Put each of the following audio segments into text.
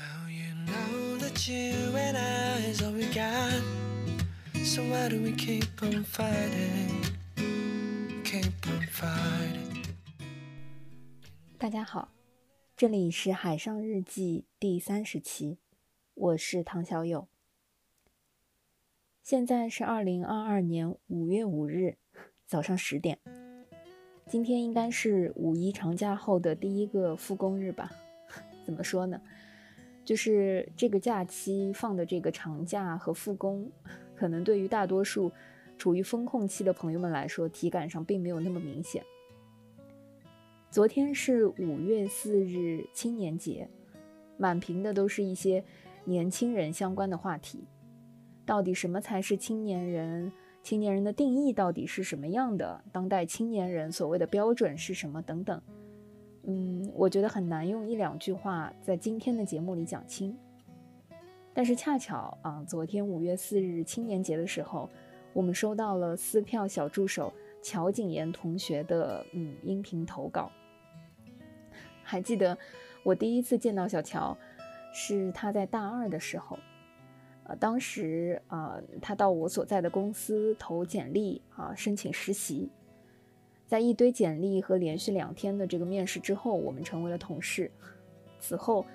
Oh, you know that you and I is all we got. So why do we keep on fighting? Keep on fighting. 大家好，这里是《海上日记》第三十期，我是唐小友。现在是二零二二年五月五日早上十点，今天应该是五一长假后的第一个复工日吧？怎么说呢？就是这个假期放的这个长假和复工，可能对于大多数处于风控期的朋友们来说，体感上并没有那么明显。昨天是五月四日青年节，满屏的都是一些年轻人相关的话题。到底什么才是青年人？青年人的定义到底是什么样的？当代青年人所谓的标准是什么？等等。嗯，我觉得很难用一两句话在今天的节目里讲清。但是恰巧啊，昨天五月四日青年节的时候，我们收到了撕票小助手乔景言同学的嗯音频投稿。还记得我第一次见到小乔，是他在大二的时候，呃，当时啊，他到我所在的公司投简历啊，申请实习。在一堆简历和连续两天的这个面试之后，我们成为了同事。此后，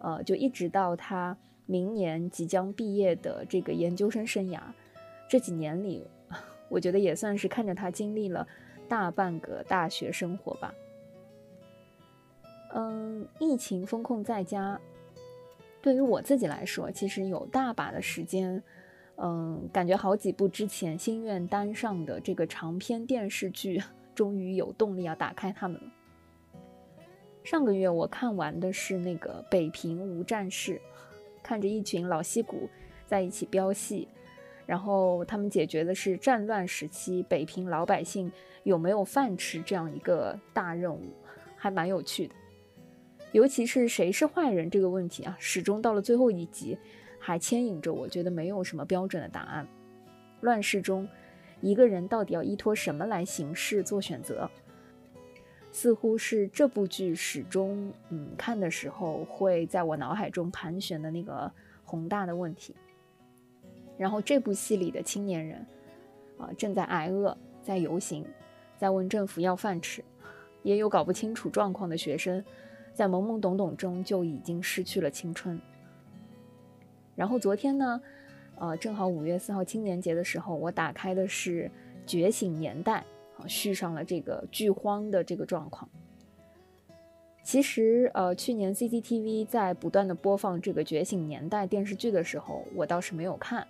呃，就一直到他明年即将毕业的这个研究生生涯，这几年里，我觉得也算是看着他经历了大半个大学生活吧。嗯，疫情封控在家，对于我自己来说，其实有大把的时间。嗯，感觉好几部之前心愿单上的这个长篇电视剧。终于有动力要打开它们了。上个月我看完的是那个《北平无战事》，看着一群老戏骨在一起飙戏，然后他们解决的是战乱时期北平老百姓有没有饭吃这样一个大任务，还蛮有趣的。尤其是谁是坏人这个问题啊，始终到了最后一集还牵引着我，觉得没有什么标准的答案。乱世中。一个人到底要依托什么来行事做选择？似乎是这部剧始终，嗯，看的时候会在我脑海中盘旋的那个宏大的问题。然后这部戏里的青年人，啊，正在挨饿，在游行，在问政府要饭吃，也有搞不清楚状况的学生，在懵懵懂懂中就已经失去了青春。然后昨天呢？呃，正好五月四号青年节的时候，我打开的是《觉醒年代》，啊，续上了这个剧荒的这个状况。其实，呃，去年 CCTV 在不断的播放这个《觉醒年代》电视剧的时候，我倒是没有看，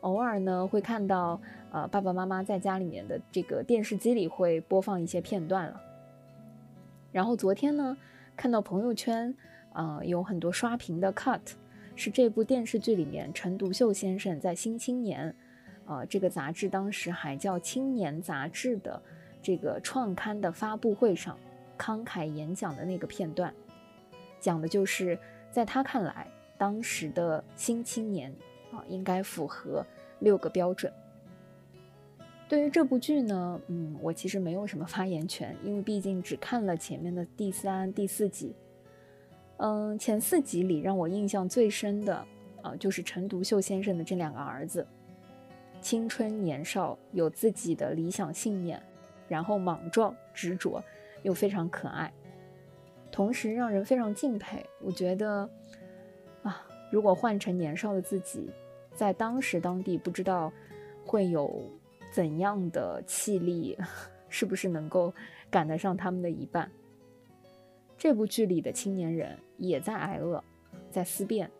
偶尔呢会看到，呃，爸爸妈妈在家里面的这个电视机里会播放一些片段了。然后昨天呢，看到朋友圈，呃，有很多刷屏的 cut。是这部电视剧里面陈独秀先生在《新青年》，呃，这个杂志当时还叫《青年杂志》的这个创刊的发布会上慷慨演讲的那个片段，讲的就是在他看来，当时的新青年啊，应该符合六个标准。对于这部剧呢，嗯，我其实没有什么发言权，因为毕竟只看了前面的第三、第四集。嗯，前四集里让我印象最深的，呃，就是陈独秀先生的这两个儿子，青春年少，有自己的理想信念，然后莽撞执着，又非常可爱，同时让人非常敬佩。我觉得，啊，如果换成年少的自己，在当时当地，不知道会有怎样的气力，是不是能够赶得上他们的一半？这部剧里的青年人也在挨饿，在思辨，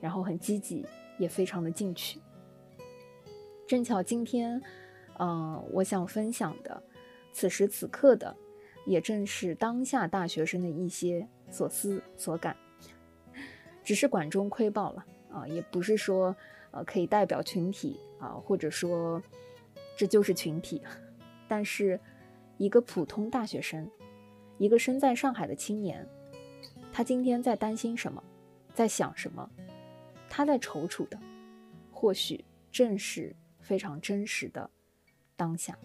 然后很积极，也非常的进取。正巧今天，呃，我想分享的，此时此刻的，也正是当下大学生的一些所思所感。只是管中窥豹了啊，也不是说呃可以代表群体啊，或者说这就是群体，但是一个普通大学生。一个身在上海的青年，他今天在担心什么，在想什么？他在踌躇的，或许正是非常真实的当下。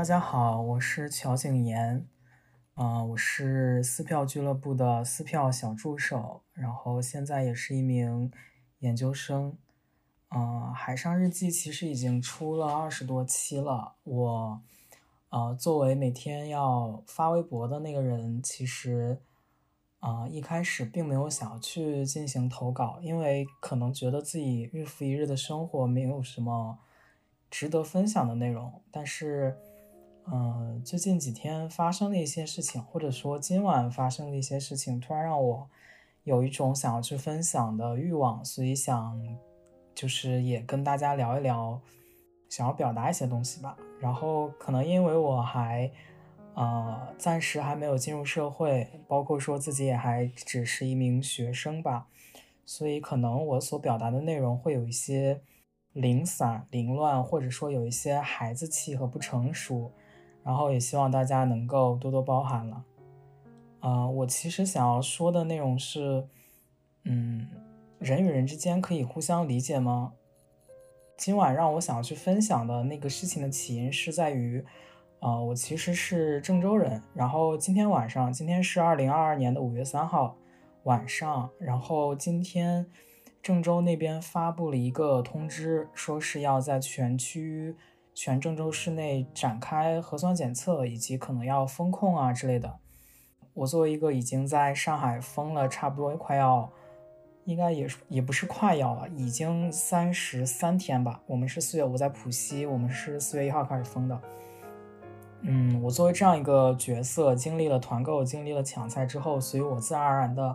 大家好，我是乔景言，啊，我是撕票俱乐部的撕票小助手，然后现在也是一名研究生。啊，海上日记其实已经出了二十多期了。我，呃，作为每天要发微博的那个人，其实，啊，一开始并没有想要去进行投稿，因为可能觉得自己日复一日的生活没有什么值得分享的内容。但是，嗯，最近几天发生的一些事情，或者说今晚发生的一些事情，突然让我有一种想要去分享的欲望，所以想。就是也跟大家聊一聊，想要表达一些东西吧。然后可能因为我还，呃，暂时还没有进入社会，包括说自己也还只是一名学生吧，所以可能我所表达的内容会有一些零散、凌乱，或者说有一些孩子气和不成熟。然后也希望大家能够多多包涵了。啊，我其实想要说的内容是，嗯。人与人之间可以互相理解吗？今晚让我想要去分享的那个事情的起因是在于，呃，我其实是郑州人。然后今天晚上，今天是二零二二年的五月三号晚上。然后今天郑州那边发布了一个通知，说是要在全区、全郑州市内展开核酸检测，以及可能要封控啊之类的。我作为一个已经在上海封了差不多快要。应该也是也不是快要了，已经三十三天吧。我们是四月，我在浦西，我们是四月一号开始封的。嗯，我作为这样一个角色，经历了团购，经历了抢菜之后，所以我自然而然的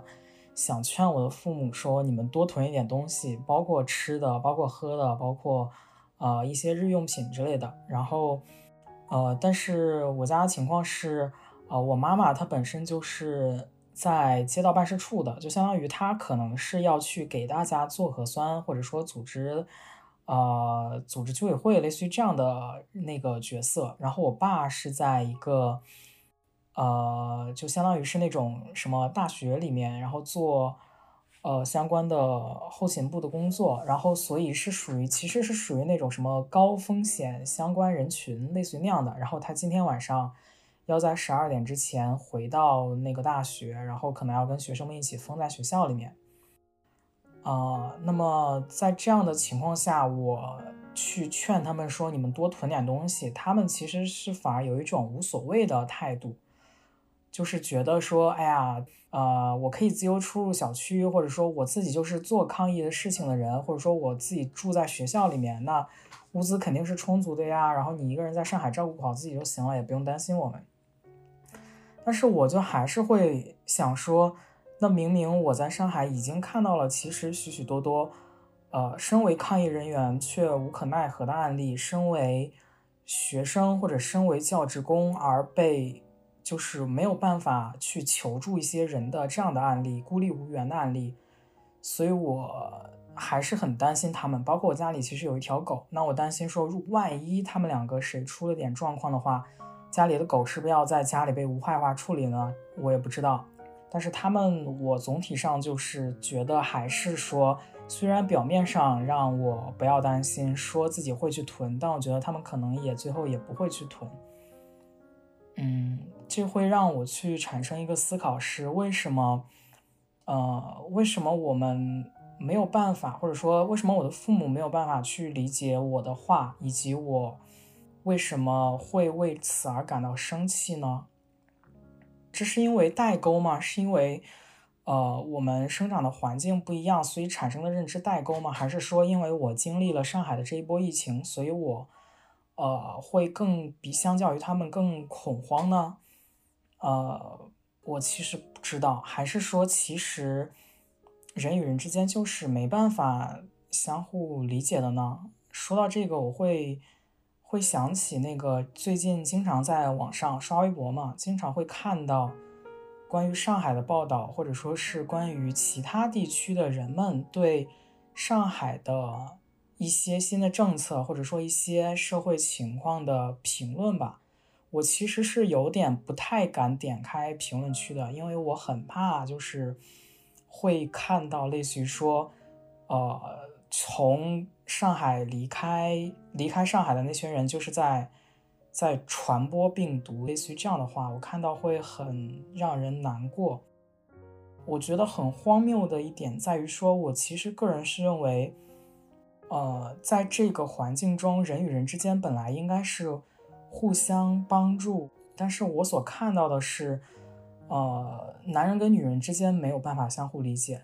想劝我的父母说：你们多囤一点东西，包括吃的，包括喝的，包括呃一些日用品之类的。然后呃，但是我家的情况是，呃，我妈妈她本身就是。在街道办事处的，就相当于她可能是要去给大家做核酸，或者说组织，呃，组织居委会，类似于这样的那个角色。然后我爸是在一个，呃，就相当于是那种什么大学里面，然后做，呃，相关的后勤部的工作。然后所以是属于，其实是属于那种什么高风险相关人群，类似于那样的。然后他今天晚上。要在十二点之前回到那个大学，然后可能要跟学生们一起封在学校里面。啊，那么在这样的情况下，我去劝他们说：“你们多囤点东西。”他们其实是反而有一种无所谓的态度，就是觉得说：“哎呀，呃，我可以自由出入小区，或者说我自己就是做抗疫的事情的人，或者说我自己住在学校里面，那物资肯定是充足的呀。然后你一个人在上海照顾好自己就行了，也不用担心我们。”但是我就还是会想说，那明明我在上海已经看到了，其实许许多多，呃，身为抗疫人员却无可奈何的案例，身为学生或者身为教职工而被就是没有办法去求助一些人的这样的案例，孤立无援的案例，所以我还是很担心他们。包括我家里其实有一条狗，那我担心说，万一他们两个谁出了点状况的话。家里的狗是不是要在家里被无害化处理呢？我也不知道。但是他们，我总体上就是觉得还是说，虽然表面上让我不要担心，说自己会去囤，但我觉得他们可能也最后也不会去囤。嗯，这会让我去产生一个思考：是为什么？呃，为什么我们没有办法，或者说为什么我的父母没有办法去理解我的话，以及我？为什么会为此而感到生气呢？这是因为代沟吗？是因为，呃，我们生长的环境不一样，所以产生的认知代沟吗？还是说，因为我经历了上海的这一波疫情，所以我，呃，会更比相较于他们更恐慌呢？呃，我其实不知道，还是说，其实人与人之间就是没办法相互理解的呢？说到这个，我会。会想起那个最近经常在网上刷微博嘛，经常会看到关于上海的报道，或者说是关于其他地区的人们对上海的一些新的政策，或者说一些社会情况的评论吧。我其实是有点不太敢点开评论区的，因为我很怕就是会看到类似于说，呃。从上海离开离开上海的那群人，就是在在传播病毒，类似于这样的话，我看到会很让人难过。我觉得很荒谬的一点在于说，我其实个人是认为，呃，在这个环境中，人与人之间本来应该是互相帮助，但是我所看到的是，呃，男人跟女人之间没有办法相互理解，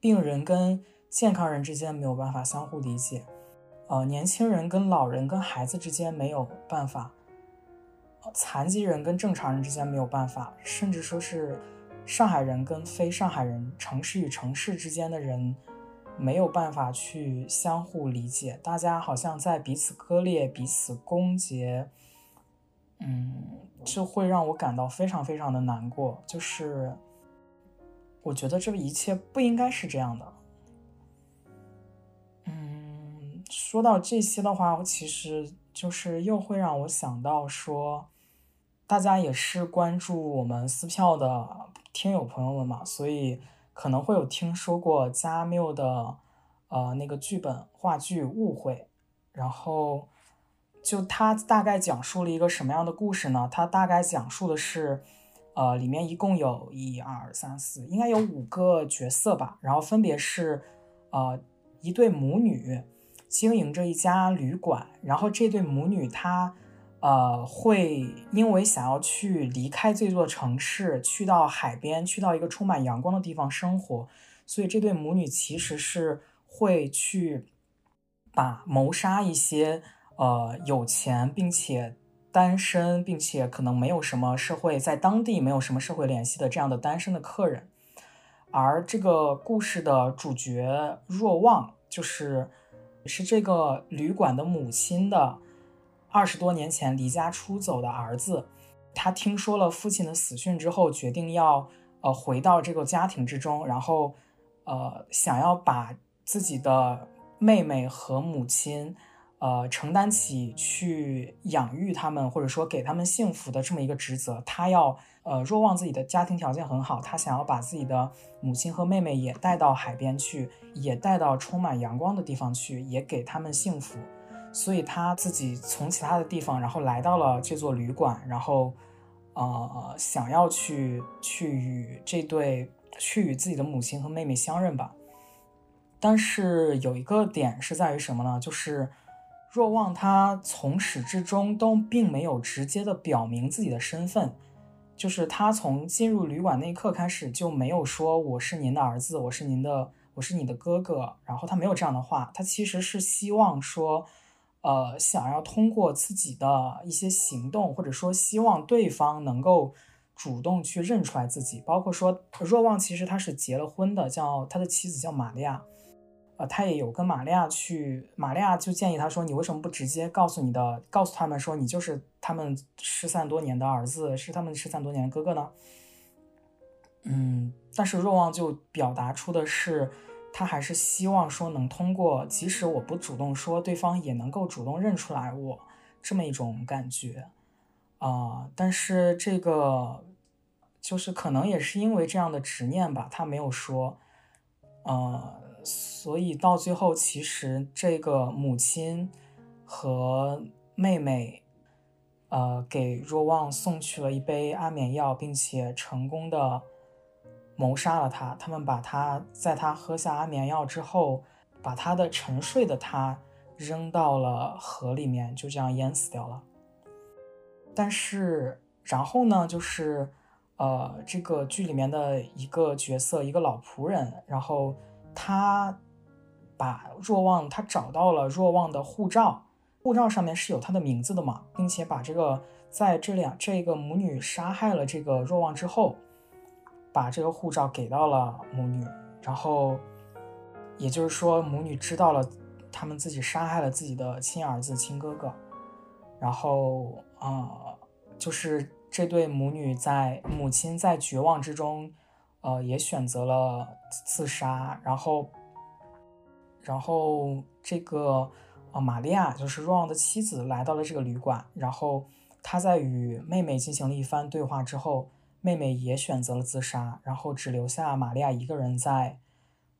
病人跟健康人之间没有办法相互理解。呃，年轻人跟老人跟孩子之间没有办法，残疾人跟正常人之间没有办法，甚至说是上海人跟非上海人、城市与城市之间的人没有办法去相互理解，大家好像在彼此割裂、彼此攻讦，嗯，这会让我感到非常非常的难过。就是我觉得这一切不应该是这样的。嗯说到这些的话，其实就是又会让我想到说，大家也是关注我们撕票的听友朋友们嘛，所以可能会有听说过加缪的呃那个剧本话剧《误会》，然后就他大概讲述了一个什么样的故事呢？他大概讲述的是，呃，里面一共有一二三四，应该有五个角色吧，然后分别是呃一对母女。经营着一家旅馆，然后这对母女她，呃，会因为想要去离开这座城市，去到海边，去到一个充满阳光的地方生活，所以这对母女其实是会去把谋杀一些呃有钱并且单身，并且可能没有什么社会在当地没有什么社会联系的这样的单身的客人，而这个故事的主角若望就是。是这个旅馆的母亲的二十多年前离家出走的儿子，他听说了父亲的死讯之后，决定要呃回到这个家庭之中，然后呃想要把自己的妹妹和母亲呃承担起去养育他们或者说给他们幸福的这么一个职责。他要呃若望自己的家庭条件很好，他想要把自己的母亲和妹妹也带到海边去。也带到充满阳光的地方去，也给他们幸福，所以他自己从其他的地方，然后来到了这座旅馆，然后，呃，想要去去与这对去与自己的母亲和妹妹相认吧。但是有一个点是在于什么呢？就是若望他从始至终都并没有直接的表明自己的身份，就是他从进入旅馆那一刻开始就没有说我是您的儿子，我是您的。我是你的哥哥，然后他没有这样的话，他其实是希望说，呃，想要通过自己的一些行动，或者说希望对方能够主动去认出来自己。包括说，若望其实他是结了婚的，叫他的妻子叫玛利亚，呃，他也有跟玛利亚去，玛利亚就建议他说，你为什么不直接告诉你的，告诉他们说你就是他们失散多年的儿子，是他们失散多年的哥哥呢？嗯，但是若望就表达出的是。他还是希望说能通过，即使我不主动说，对方也能够主动认出来我这么一种感觉，啊，但是这个就是可能也是因为这样的执念吧，他没有说，呃，所以到最后其实这个母亲和妹妹，呃，给若望送去了一杯安眠药，并且成功的。谋杀了他，他们把他在他喝下安眠药之后，把他的沉睡的他扔到了河里面，就这样淹死掉了。但是，然后呢，就是呃，这个剧里面的一个角色，一个老仆人，然后他把若望，他找到了若望的护照，护照上面是有他的名字的嘛，并且把这个在这两这个母女杀害了这个若望之后。把这个护照给到了母女，然后，也就是说，母女知道了他们自己杀害了自己的亲儿子、亲哥哥，然后，呃，就是这对母女在母亲在绝望之中，呃，也选择了自杀，然后，然后这个呃玛利亚就是若昂的妻子来到了这个旅馆，然后她在与妹妹进行了一番对话之后。妹妹也选择了自杀，然后只留下玛利亚一个人在，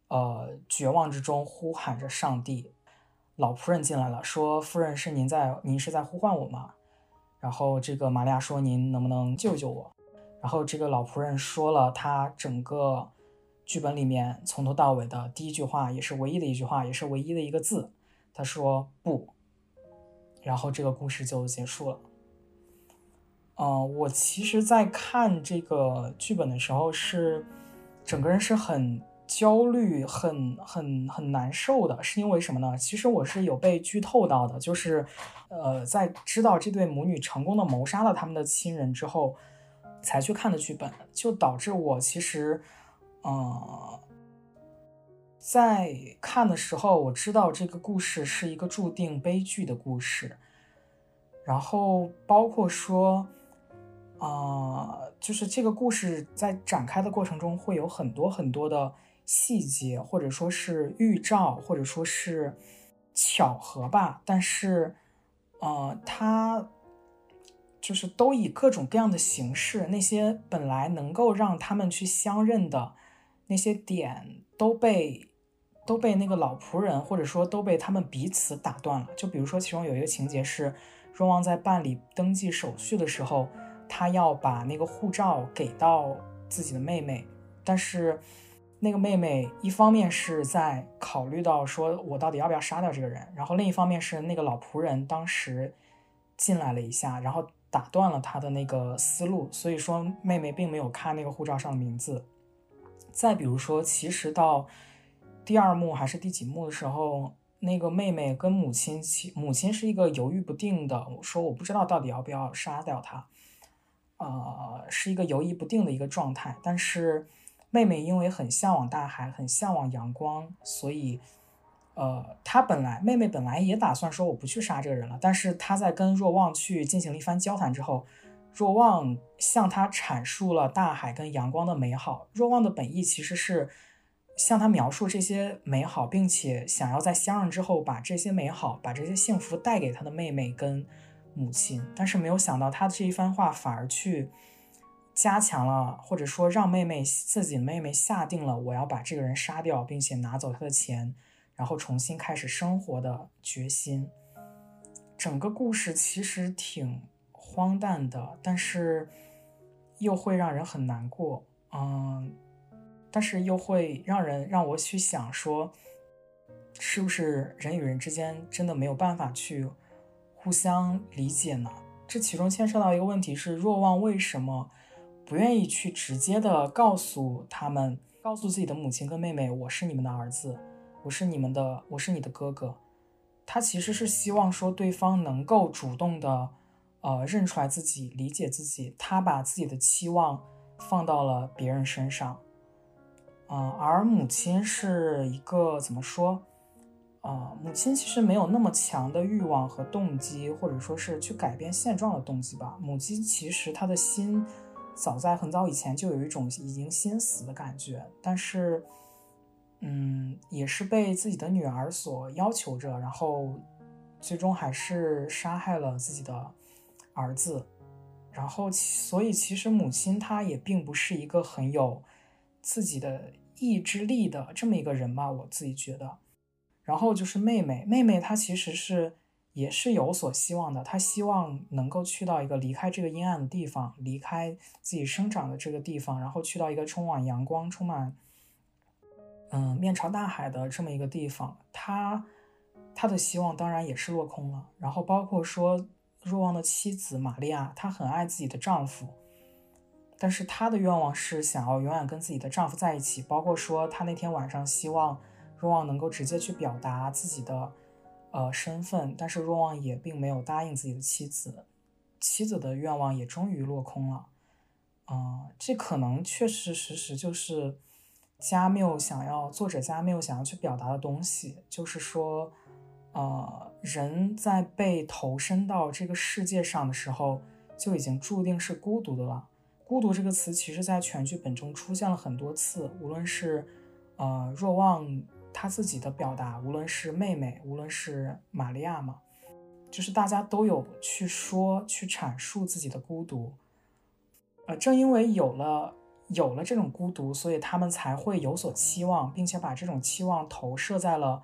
呃，绝望之中呼喊着上帝。老仆人进来了，说：“夫人是您在，您是在呼唤我吗？”然后这个玛利亚说：“您能不能救救我？”然后这个老仆人说了他整个剧本里面从头到尾的第一句话，也是唯一的一句话，也是唯一的一个字。他说：“不。”然后这个故事就结束了。嗯，我其实，在看这个剧本的时候，是整个人是很焦虑、很很很难受的。是因为什么呢？其实我是有被剧透到的，就是，呃，在知道这对母女成功的谋杀了他们的亲人之后，才去看的剧本，就导致我其实，呃，在看的时候，我知道这个故事是一个注定悲剧的故事，然后包括说。啊，就是这个故事在展开的过程中，会有很多很多的细节，或者说是预兆，或者说是巧合吧。但是，呃，它就是都以各种各样的形式，那些本来能够让他们去相认的那些点，都被都被那个老仆人，或者说都被他们彼此打断了。就比如说，其中有一个情节是，荣王在办理登记手续的时候。他要把那个护照给到自己的妹妹，但是那个妹妹一方面是在考虑到说我到底要不要杀掉这个人，然后另一方面是那个老仆人当时进来了一下，然后打断了他的那个思路，所以说妹妹并没有看那个护照上的名字。再比如说，其实到第二幕还是第几幕的时候，那个妹妹跟母亲，母亲是一个犹豫不定的，说我不知道到底要不要杀掉他。呃，是一个犹疑不定的一个状态。但是妹妹因为很向往大海，很向往阳光，所以，呃，她本来妹妹本来也打算说我不去杀这个人了。但是她在跟若望去进行了一番交谈之后，若望向她阐述了大海跟阳光的美好。若望的本意其实是向她描述这些美好，并且想要在相认之后把这些美好、把这些幸福带给她的妹妹跟。母亲，但是没有想到他的这一番话反而去加强了，或者说让妹妹自己妹妹下定了我要把这个人杀掉，并且拿走他的钱，然后重新开始生活的决心。整个故事其实挺荒诞的，但是又会让人很难过，嗯，但是又会让人让我去想说，是不是人与人之间真的没有办法去。互相理解呢？这其中牵涉到一个问题是：若望为什么不愿意去直接的告诉他们，告诉自己的母亲跟妹妹，我是你们的儿子，我是你们的，我是你的哥哥。他其实是希望说对方能够主动的，呃，认出来自己，理解自己。他把自己的期望放到了别人身上，嗯，而母亲是一个怎么说？啊，母亲其实没有那么强的欲望和动机，或者说是去改变现状的动机吧。母亲其实她的心早在很早以前就有一种已经心死的感觉，但是，嗯，也是被自己的女儿所要求着，然后最终还是杀害了自己的儿子。然后，所以其实母亲她也并不是一个很有自己的意志力的这么一个人吧，我自己觉得。然后就是妹妹，妹妹她其实是也是有所希望的，她希望能够去到一个离开这个阴暗的地方，离开自己生长的这个地方，然后去到一个充满阳光、充满嗯面朝大海的这么一个地方。她她的希望当然也是落空了。然后包括说若望的妻子玛利亚，她很爱自己的丈夫，但是她的愿望是想要永远跟自己的丈夫在一起。包括说她那天晚上希望。若望能够直接去表达自己的，呃身份，但是若望也并没有答应自己的妻子，妻子的愿望也终于落空了。啊，这可能确实实实就是加缪想要作者加缪想要去表达的东西，就是说，呃，人在被投身到这个世界上的时候，就已经注定是孤独的了。孤独这个词，其实在全剧本中出现了很多次，无论是呃若望。他自己的表达，无论是妹妹，无论是玛利亚嘛，就是大家都有去说、去阐述自己的孤独。呃，正因为有了有了这种孤独，所以他们才会有所期望，并且把这种期望投射在了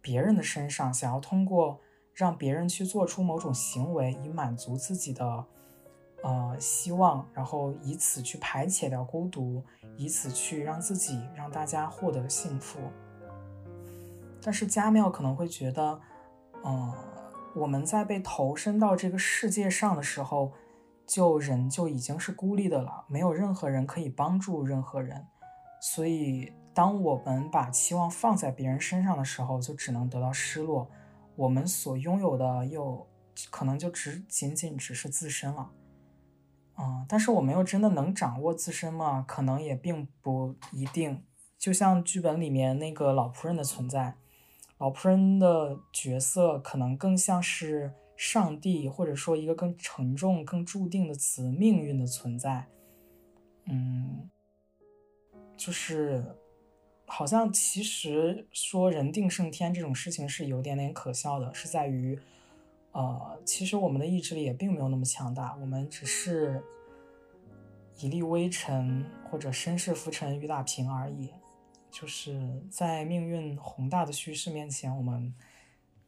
别人的身上，想要通过让别人去做出某种行为，以满足自己的呃希望，然后以此去排解掉孤独，以此去让自己让大家获得幸福。但是加缪可能会觉得，嗯，我们在被投身到这个世界上的时候，就人就已经是孤立的了，没有任何人可以帮助任何人，所以当我们把期望放在别人身上的时候，就只能得到失落。我们所拥有的又可能就只仅仅只是自身了，嗯，但是我们又真的能掌握自身吗？可能也并不一定。就像剧本里面那个老仆人的存在。老仆人的角色可能更像是上帝，或者说一个更沉重、更注定的词——命运的存在。嗯，就是好像其实说人定胜天这种事情是有点点可笑的，是在于，呃，其实我们的意志力也并没有那么强大，我们只是一粒微尘，或者身世浮沉雨打萍而已。就是在命运宏大的叙事面前，我们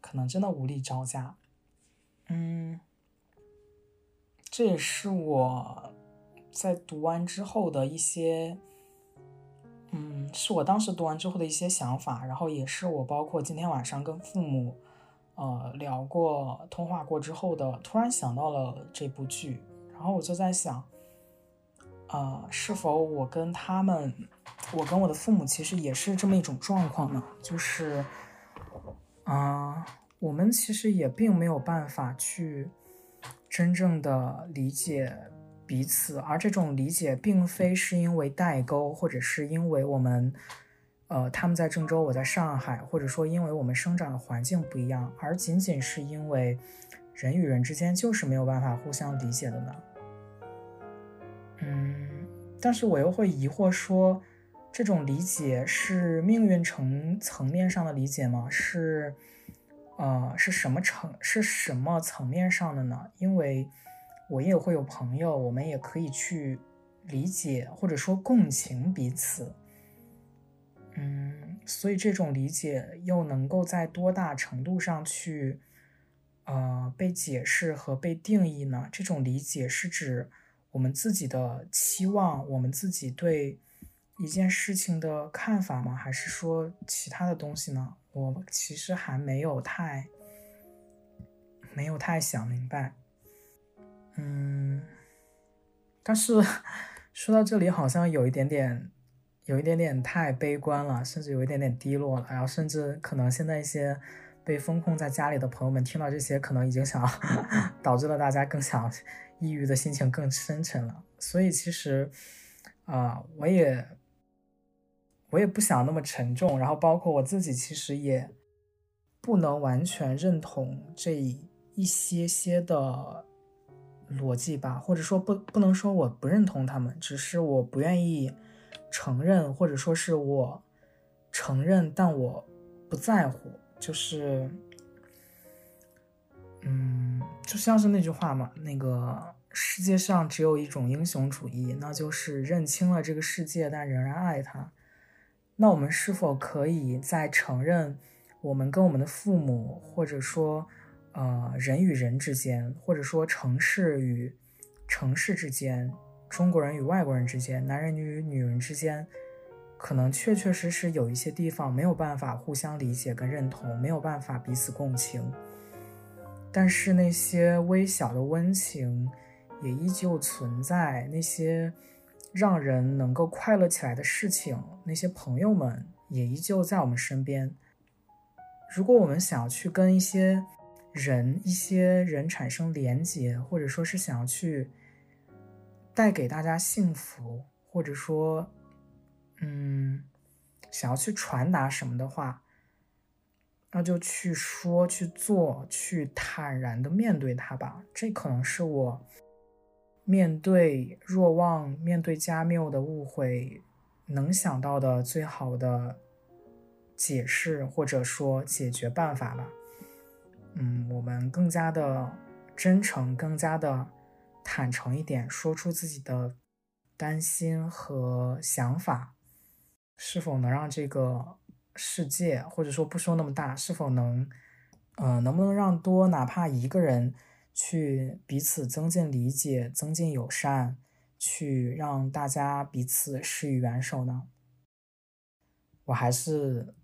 可能真的无力招架。嗯，这也是我在读完之后的一些，嗯，是我当时读完之后的一些想法，然后也是我包括今天晚上跟父母呃聊过、通话过之后的，突然想到了这部剧，然后我就在想。啊，是否我跟他们，我跟我的父母其实也是这么一种状况呢？就是，啊，我们其实也并没有办法去真正的理解彼此，而这种理解并非是因为代沟，或者是因为我们，呃，他们在郑州，我在上海，或者说因为我们生长的环境不一样，而仅仅是因为人与人之间就是没有办法互相理解的呢？嗯，但是我又会疑惑说，这种理解是命运层层面上的理解吗？是，呃，是什么层是什么层面上的呢？因为我也会有朋友，我们也可以去理解或者说共情彼此。嗯，所以这种理解又能够在多大程度上去，呃，被解释和被定义呢？这种理解是指。我们自己的期望，我们自己对一件事情的看法吗？还是说其他的东西呢？我其实还没有太没有太想明白。嗯，但是说到这里，好像有一点点有一点点太悲观了，甚至有一点点低落了。然后，甚至可能现在一些被封控在家里的朋友们听到这些，可能已经想 导致了大家更想。抑郁的心情更深沉了，所以其实，啊，我也，我也不想那么沉重。然后，包括我自己，其实也不能完全认同这一些些的逻辑吧，或者说不，不能说我不认同他们，只是我不愿意承认，或者说是我承认，但我不在乎，就是。嗯，就像是那句话嘛，那个世界上只有一种英雄主义，那就是认清了这个世界，但仍然爱他。那我们是否可以在承认我们跟我们的父母，或者说，呃，人与人之间，或者说城市与城市之间，中国人与外国人之间，男人与女人之间，可能确确实实有一些地方没有办法互相理解跟认同，没有办法彼此共情。但是那些微小的温情也依旧存在，那些让人能够快乐起来的事情，那些朋友们也依旧在我们身边。如果我们想要去跟一些人、一些人产生连结，或者说是想要去带给大家幸福，或者说，嗯，想要去传达什么的话。那就去说、去做、去坦然的面对它吧。这可能是我面对若望、面对加缪的误会能想到的最好的解释或者说解决办法吧。嗯，我们更加的真诚、更加的坦诚一点，说出自己的担心和想法，是否能让这个。世界，或者说不说那么大，是否能，嗯，能不能让多哪怕一个人去彼此增进理解、增进友善，去让大家彼此施以援手呢？我还是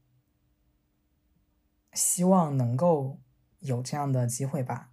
希望能够有这样的机会吧。